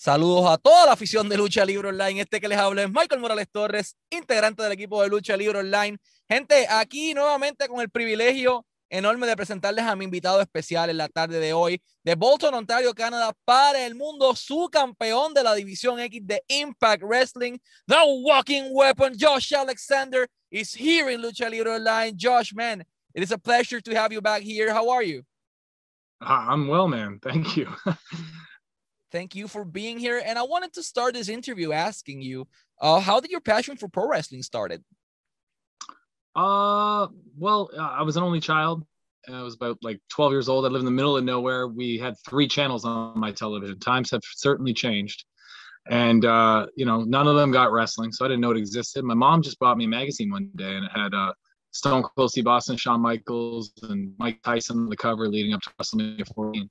Saludos a toda la afición de Lucha Libre Online. Este que les habla es Michael Morales Torres, integrante del equipo de Lucha Libre Online. Gente, aquí nuevamente con el privilegio enorme de presentarles a mi invitado especial en la tarde de hoy de Bolton, Ontario, Canadá, para el mundo, su campeón de la División X de Impact Wrestling, The Walking Weapon, Josh Alexander, is here in Lucha Libre Online. Josh, man, it is a pleasure to have you back here. How are you? I'm well, man. Thank you. Thank you for being here. And I wanted to start this interview asking you, uh, how did your passion for pro wrestling started? Uh, well, uh, I was an only child. I was about like 12 years old. I lived in the middle of nowhere. We had three channels on my television. Times have certainly changed. And, uh, you know, none of them got wrestling. So I didn't know it existed. My mom just bought me a magazine one day and it had uh, Stone Cold Steve Austin, Shawn Michaels, and Mike Tyson on the cover leading up to WrestleMania 14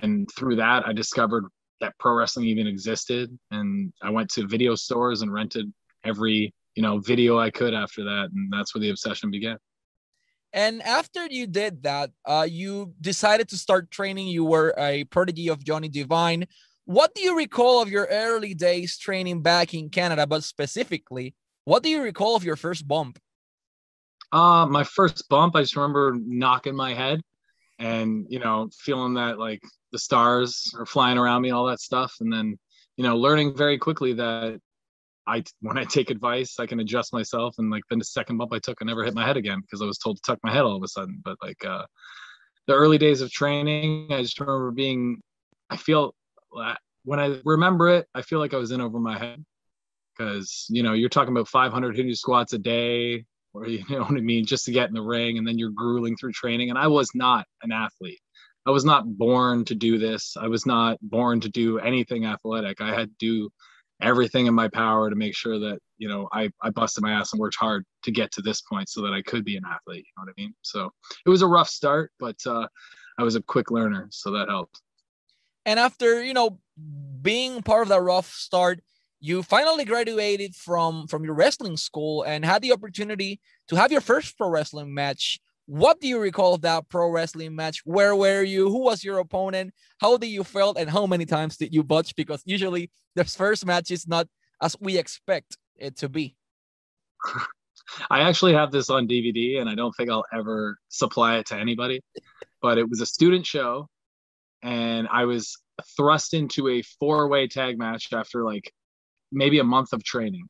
and through that i discovered that pro wrestling even existed. And i went to video stores and rented every you know video i could after that. And that's where the obsession began. And after you did that uh, you decided to start training. You were a prodigy of Johnny Devine what do you recall of your early days training back in canada but specifically what do you recall of your first bump? Uh my first bump i just remember knocking my head and you know feeling that like the stars are flying around me all that stuff. And then you know learning very quickly that i when i take advice i can adjust myself. And like then the second bump i took i never hit my head again because i was told to tuck my head all of a sudden. But like uh the early days of training i just remember being i feel when i remember it i feel like i was in over my head. Because you know you're talking about 500 hindu squats a day or you know what I mean, just to get in the ring and then you're grueling through training. And I was not an athlete. I was not born to do this. I was not born to do anything athletic. I had to do everything in my power to make sure that, you know, I, I busted my ass and worked hard to get to this point so that I could be an athlete. You know what I mean? So it was a rough start, but uh, I was a quick learner. So that helped. And after, you know, being part of that rough start, you finally graduated from from your wrestling school and had the opportunity to have your first pro wrestling match. What do you recall of that pro wrestling match? Where were you? Who was your opponent? How did you felt? And how many times did you butch because usually the first match is not as we expect it to be. I actually have this on dvd and i don't think i'll ever supply it to anybody but it was a student show and i was thrust into a four-way tag match after like maybe a month of training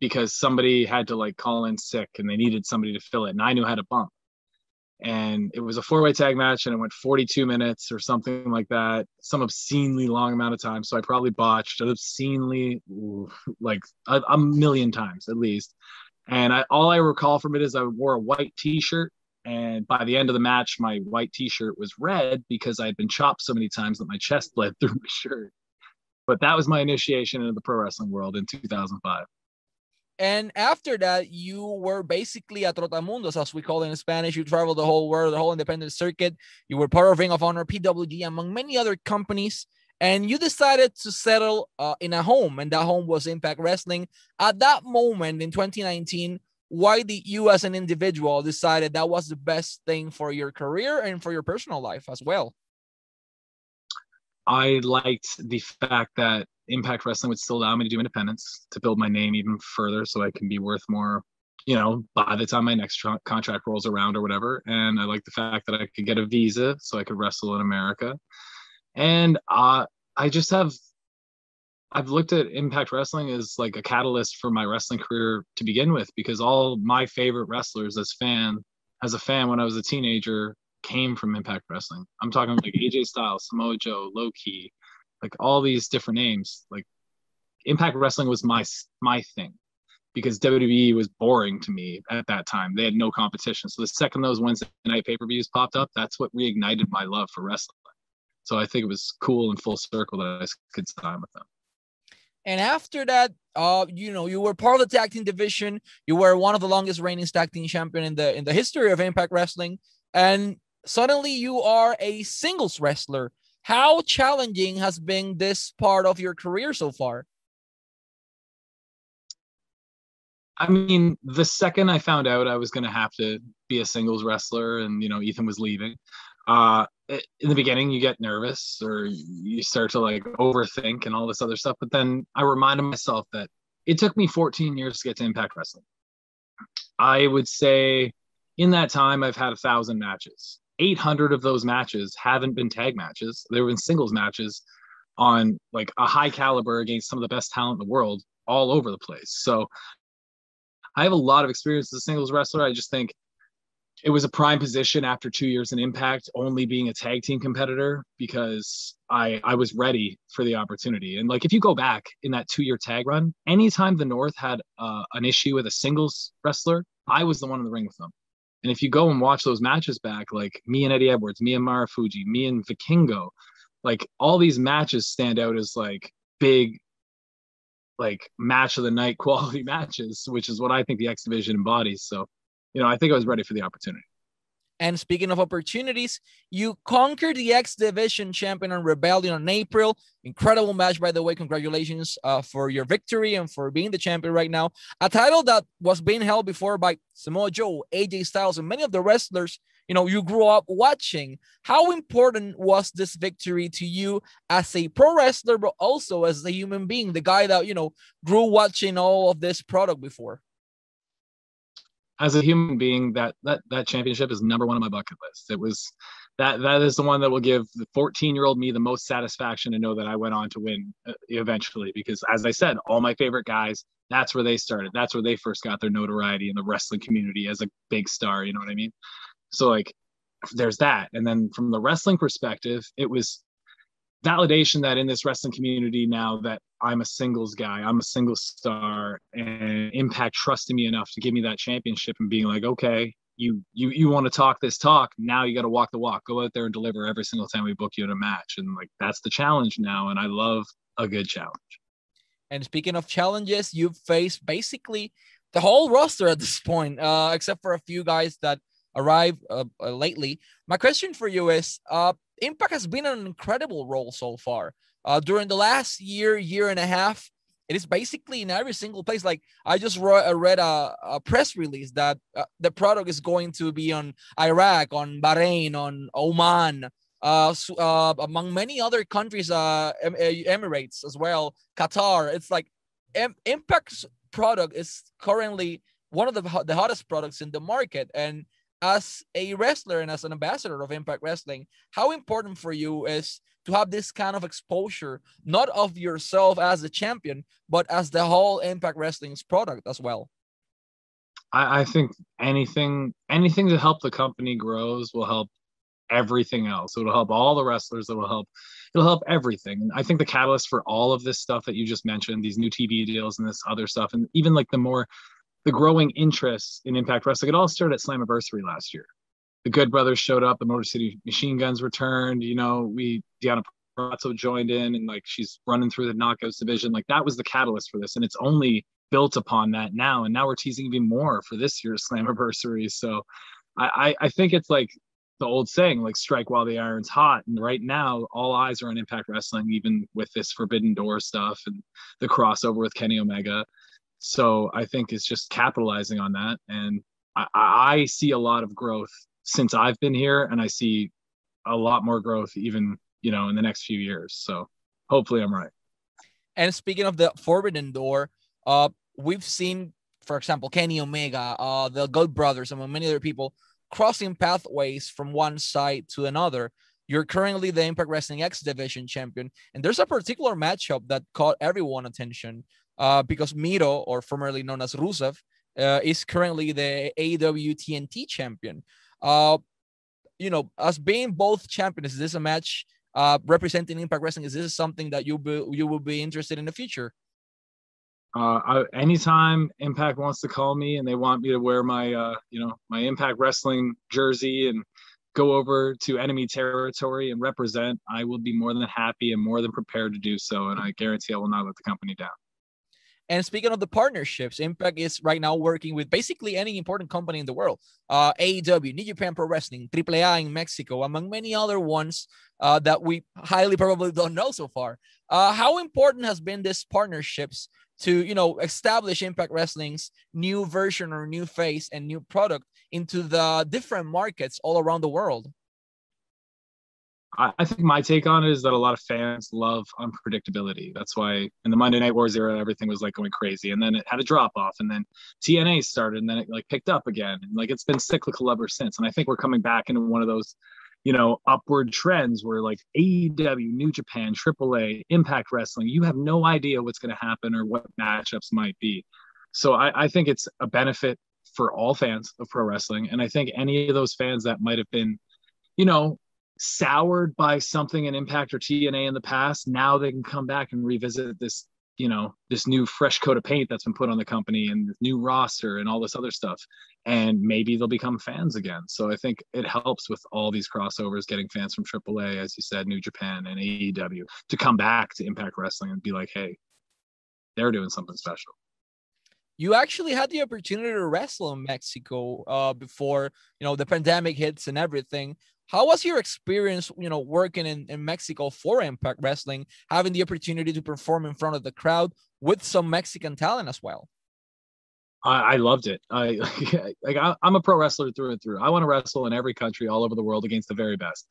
because somebody had to like call in sick and they needed somebody to fill it and i knew how to bump. And it was a four-way tag match and it went 42 minutes or something like that some obscenely long amount of time. So i probably botched obscenely like a, a million times at least. And I, all i recall from it is i wore a white t-shirt and by the end of the match my white t-shirt was red because i had been chopped so many times that my chest bled through my shirt but that was my initiation into the pro wrestling world in 2005. And after that, you were basically a trotamundos, as we call it in Spanish. You traveled the whole world, the whole independent circuit. You were part of Ring of Honor, PWG, among many other companies. And you decided to settle uh, in a home, and that home was Impact Wrestling. At that moment in 2019, why did you, as an individual, decided that was the best thing for your career and for your personal life as well? I liked the fact that Impact Wrestling would still allow me to do independence to build my name even further so I can be worth more, you know, by the time my next tra- contract rolls around or whatever. And I like the fact that I could get a visa so I could wrestle in America. And uh, I just have, I've looked at Impact Wrestling as like a catalyst for my wrestling career to begin with because all my favorite wrestlers as fan, as a fan when I was a teenager, came from Impact Wrestling. I'm talking like AJ Styles, Samoa Joe, Low Ki, like all these different names. Like Impact Wrestling was my my thing because WWE was boring to me at that time. They had no competition. So the second those Wednesday night pay per views popped up, that's what reignited my love for wrestling. So I think it was cool and full circle that I could sign with them. And after that, uh, you know, you were part of the tag team division. You were one of the longest reigning tag team champion in the in the history of Impact Wrestling. And suddenly you are a singles wrestler. How challenging has been this part of your career so far? I mean, the second I found out I was going to have to be a singles wrestler and, you know, Ethan was leaving, uh, in the beginning you get nervous or you start to like overthink and all this other stuff. But then I reminded myself that it took me 14 years to get to Impact Wrestling. I would say in that time I've had a thousand matches. 800 of those matches haven't been tag matches. They've been singles matches on like a high caliber against some of the best talent in the world all over the place. So I have a lot of experience as a singles wrestler. I just think it was a prime position after two years in Impact, only being a tag team competitor because I I was ready for the opportunity. And like if you go back in that two year tag run, anytime the North had uh, an issue with a singles wrestler, I was the one in the ring with them. And if you go and watch those matches back, like me and Eddie Edwards, me and Marufuji, me and Vikingo, like all these matches stand out as like big like match of the night quality matches, which is what I think the X division embodies. So, you know, I think I was ready for the opportunity. And speaking of opportunities, you conquered the X Division champion on Rebellion in April. Incredible match, by the way. Congratulations uh, for your victory and for being the champion right now. A title that was being held before by Samoa Joe, AJ Styles, and many of the wrestlers you know you grew up watching. How important was this victory to you as a pro wrestler, but also as a human being, the guy that you know grew watching all of this product before? As a human being, that that that championship is number one on my bucket list. It was that that is the one that will give the 14 year old me the most satisfaction to know that I went on to win uh, eventually. Because as I said, all my favorite guys, that's where they started. That's where they first got their notoriety in the wrestling community as a big star. You know what I mean? So like, there's that. And then from the wrestling perspective, it was validation that in this wrestling community now that I'm a singles guy, I'm a single star, and Impact trusting me enough to give me that championship and being like, okay, you you you want to talk this talk, now you got to walk the walk. Go out there and deliver every single time we book you in a match, and like that's the challenge now, and I love a good challenge. And speaking of challenges, you've faced basically the whole roster at this point, uh, except for a few guys that arrived uh, uh, lately. My question for you is, uh, Impact has been an incredible role so far. Uh, during the last year, year and a half, it is basically in every single place. Like I just uh, read a, a, press release that uh, the product is going to be on Iraq, on Bahrain, on Oman, uh, uh, among many other countries, uh, Emirates as well, Qatar. It's like M- Impact's product is currently one of the, the hottest products in the market, and as a wrestler and as an ambassador of Impact Wrestling, how important for you is to have this kind of exposure, not of yourself as a champion, but as the whole Impact Wrestling's product as well? I, I think anything anything to help the company grows will help everything else. It'll help all the wrestlers. It'll help. It'll help everything. And I think the catalyst for all of this stuff that you just mentioned, these new TV deals and this other stuff, and even like the more the growing interest in Impact Wrestling. It all started at Slammiversary last year. The Good Brothers showed up, the Motor City Machine Guns returned. You know, we Deonna Purrazzo joined in, and like she's running through the knockouts division. Like that was the catalyst for this, and it's only built upon that now. And now we're teasing even more for this year's Slammiversary. So, I I, I think it's like the old saying, like strike while the iron's hot. And right now, all eyes are on Impact Wrestling, even with this Forbidden Door stuff and the crossover with Kenny Omega. So I think it's just capitalizing on that. And I, I see a lot of growth since I've been here, and I see a lot more growth even, you know, in the next few years. So hopefully I'm right. And speaking of the Forbidden Door, uh, we've seen, for example, Kenny Omega, uh, the Good Brothers, and many other people crossing pathways from one side to another. You're currently the Impact Wrestling X Division champion, and there's a particular matchup that caught everyone attention uh, because Miro, or formerly known as Rusev, uh, is currently the AEW TNT champion. Uh, you know, as being both champions, is this a match uh, representing Impact Wrestling? Is this something that you be, you will be interested in the future? Uh, I, anytime Impact wants to call me and they want me to wear my, uh, you know, my Impact Wrestling jersey and go over to enemy territory and represent, I will be more than happy and more than prepared to do so. And I guarantee I will not let the company down. And speaking of the partnerships, Impact is right now working with basically any important company in the world. Uh, AEW, New Japan Pro Wrestling, AAA in Mexico, among many other ones uh, that we highly probably don't know so far. Uh, how important has been this partnerships to you know establish Impact Wrestling's new version or new face and new product into the different markets all around the world? I, I think my take on it is that a lot of fans love unpredictability. That's why in the Monday Night Wars era, everything was like going crazy, and then it had a drop off, and then TNA started, and then it like picked up again, and like it's been cyclical ever since. And I think we're coming back into one of those you know, upward trends where like AEW, New Japan, AAA, Impact Wrestling, you have no idea what's going to happen or what matchups might be. So I, I, think it's a benefit for all fans of pro wrestling. And I think any of those fans that might have been, you know, soured by something in Impact or TNA in the past, now they can come back and revisit this, you know, this new fresh coat of paint that's been put on the company and the new roster and all this other stuff. And maybe they'll become fans again. So I think it helps with all these crossovers, getting fans from AAA, as you said, New Japan and AEW to come back to Impact Wrestling and be like, hey, they're doing something special you actually had the opportunity to wrestle in Mexico uh, before you know the pandemic hits and everything. How was your experience, you know, working in, in Mexico for Impact Wrestling, having the opportunity to perform in front of the crowd with some Mexican talent as well? I, loved it. I like I, I'm a pro wrestler through and through. I want to wrestle in every country all over the world against the very best.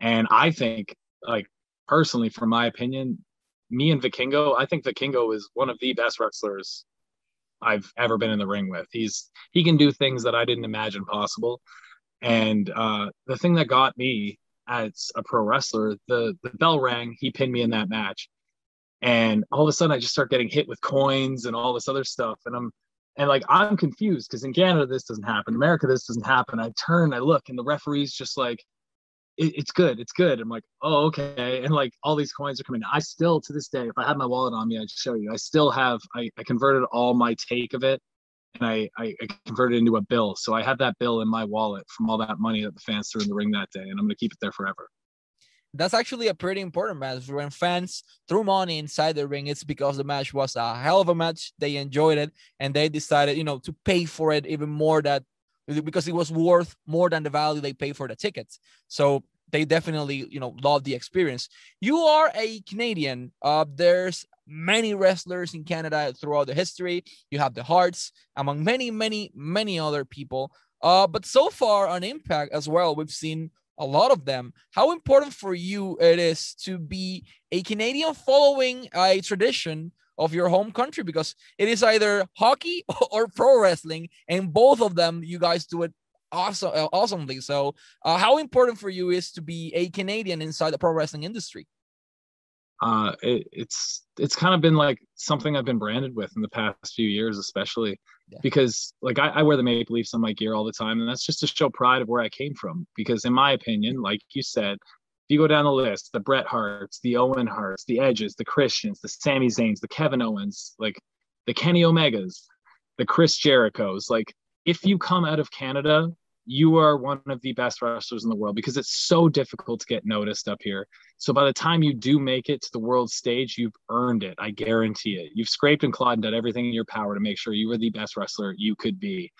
And I think, like personally, from my opinion, me and Vikingo, I think Vikingo is one of the best wrestlers I've ever been in the ring with. He's he can do things that I didn't imagine possible. And uh, the thing that got me as a pro wrestler, the the bell rang. He pinned me in that match, and all of a sudden I just start getting hit with coins and all this other stuff, and I'm and like I'm confused because in Canada this doesn't happen, in America this doesn't happen. I turn, I look, and the referee's just like, it, it's good, it's good. I'm like, oh okay, and like all these coins are coming. I still to this day, if I had my wallet on me, I'd show you. I still have. I, I converted all my take of it, and I, I converted it into a bill. So I have that bill in my wallet from all that money that the fans threw in the ring that day, and I'm gonna keep it there forever. That's actually a pretty important match. When fans threw money inside the ring, it's because the match was a hell of a match. They enjoyed it, and they decided, you know, to pay for it even more that because it was worth more than the value they paid for the tickets. So they definitely, you know, love the experience. You are a Canadian. Uh, there's many wrestlers in Canada throughout the history. You have the Hearts among many, many, many other people. Uh, but so far on Impact as well, we've seen a lot of them. How important for you it is to be a Canadian following a tradition of your home country because it is either hockey or pro wrestling, and both of them you guys do it awesome, uh, awesomely. So, uh, how important for you is to be a Canadian inside the pro wrestling industry? Uh, it, it's it's kind of been like something I've been branded with in the past few years, especially yeah. because like I, I wear the Maple Leafs on my gear all the time, and that's just to show pride of where I came from. Because in my opinion, like you said, if you go down the list, the Bret Harts, the Owen Harts, the Edges, the Christians, the Sami Zayns, the Kevin Owens, like the Kenny Omegas, the Chris Jerichos, like if you come out of Canada, you are one of the best wrestlers in the world because it's so difficult to get noticed up here. So by the time you do make it to the world stage, you've earned it. I guarantee it. You've scraped and clawed and done everything in your power to make sure you were the best wrestler you could be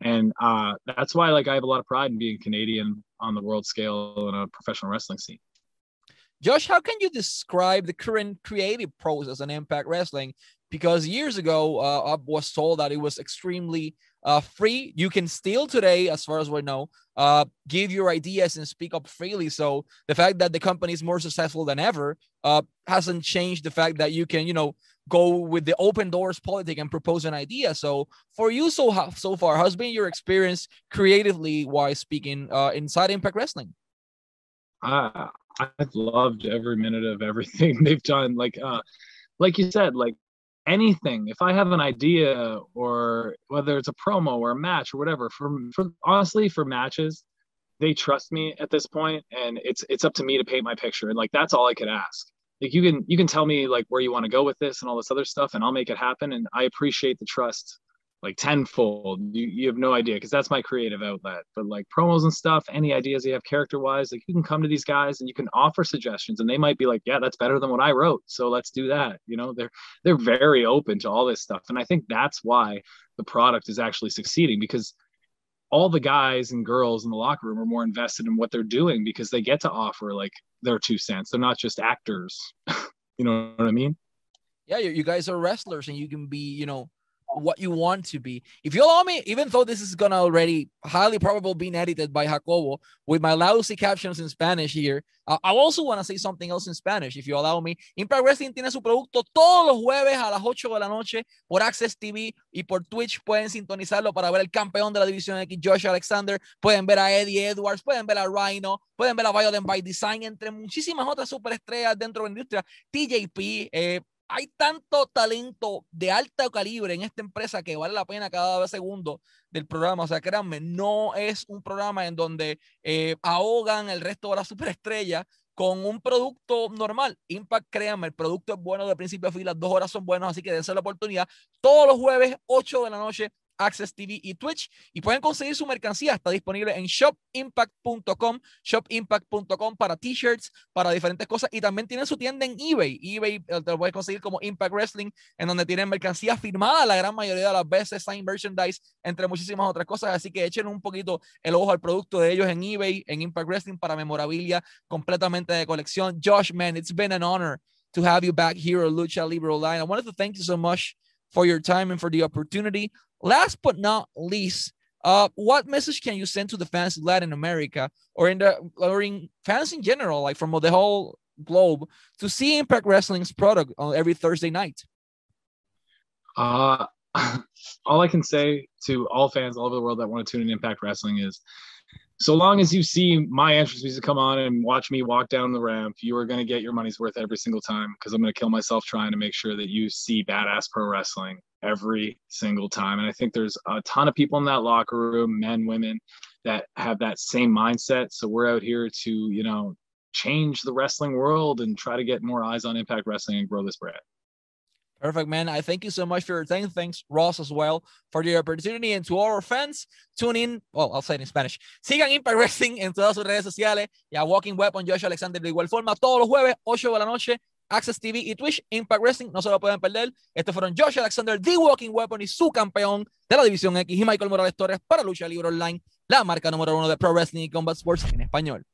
and uh, that's why like I have a lot of pride in being Canadian on the world scale in a professional wrestling scene. Josh, how can you describe the current creative process in Impact Wrestling? Because years ago, uh, I was told that it was extremely uh, free. You can still today, as far as we know, uh, give your ideas and speak up freely. So the fact that the company is more successful than ever uh, hasn't changed the fact that you can, you know, go with the open doors politic and propose an idea. So for you, so so far, how's been your experience creatively, while speaking, uh, inside Impact Wrestling? Uh, I've loved every minute of everything they've done. Like, uh, like you said, like anything. If I have an idea, or whether it's a promo or a match or whatever, for, for honestly, for matches, they trust me at this point, and it's it's up to me to paint my picture. And like that's all I could ask like you can you can tell me like where you want to go with this and all this other stuff and i'll make it happen and i appreciate the trust like tenfold you, you have no idea because that's my creative outlet but like promos and stuff any ideas you have character wise like you can come to these guys and you can offer suggestions and they might be like yeah that's better than what i wrote so let's do that you know they're they're very open to all this stuff and i think that's why the product is actually succeeding because all the guys and girls in the locker room are more invested in what they're doing because they get to offer like their two cents. They're not just actors. you know what I mean? Yeah, you, you guys are wrestlers and you can be, you know, what you want to be. If you allow me, even though this is gonna already highly probable being edited by Jacobo with my lousy captions in Spanish here, I also want to say something else in Spanish, if you allow me. Impact Wrestling tiene su producto todos los jueves a las 8 de la noche por Access TV y por Twitch. Pueden sintonizarlo para ver el campeón de la división X, Josh Alexander. Pueden ver a Eddie Edwards, pueden ver a Rhino, pueden ver a Violent by Design, entre muchísimas otras superestrellas dentro de la industria. TJP, eh, hay tanto talento de alto calibre en esta empresa que vale la pena cada segundo del programa. O sea, créanme, no es un programa en donde eh, ahogan el resto de la superestrella con un producto normal. Impact, créanme, el producto es bueno de principio a fin, las dos horas son buenas, así que dense la oportunidad. Todos los jueves, 8 de la noche, Access TV y Twitch. Y pueden conseguir su mercancía. Está disponible en shopimpact.com, shopimpact.com para t-shirts, para diferentes cosas. Y también tienen su tienda en eBay. eBay eh, te lo puedes conseguir como Impact Wrestling, en donde tienen mercancía firmada la gran mayoría de las veces, sign merchandise, entre muchísimas otras cosas. Así que echen un poquito el ojo al producto de ellos en eBay, en Impact Wrestling, para memorabilia completamente de colección. Josh, man, it's been an honor to have you back here at Lucha Libre Online. I wanted to thank you so much for your time and for the opportunity. Last but not least, uh, what message can you send to the fans in Latin America or in the or in fans in general, like from the whole globe, to see Impact Wrestling's product on every Thursday night? Uh, all I can say to all fans all over the world that want to tune in Impact Wrestling is so long as you see my entrance music come on and watch me walk down the ramp, you are going to get your money's worth every single time because I'm going to kill myself trying to make sure that you see badass pro wrestling every single time. And I think there's a ton of people in that locker room, men, women, that have that same mindset. So we're out here to, you know, change the wrestling world and try to get more eyes on Impact Wrestling and grow this brand. Perfect, man. I thank you so much for your time. Thanks, Ross, as well, for the opportunity. And to all our fans, tune in. Well, I'll say it in Spanish. Sigan Impact Wrestling en todas sus redes sociales y a Walking Weapon, Josh Alexander, de igual forma, todos los jueves, 8 de la noche, Access TV y Twitch, Impact Wrestling, no se lo pueden perder. Estos fueron Josh Alexander, The Walking Weapon y su campeón de la División X y Michael Morales Torres para Lucha Libre Online, la marca número uno de Pro Wrestling y Combat Sports en español.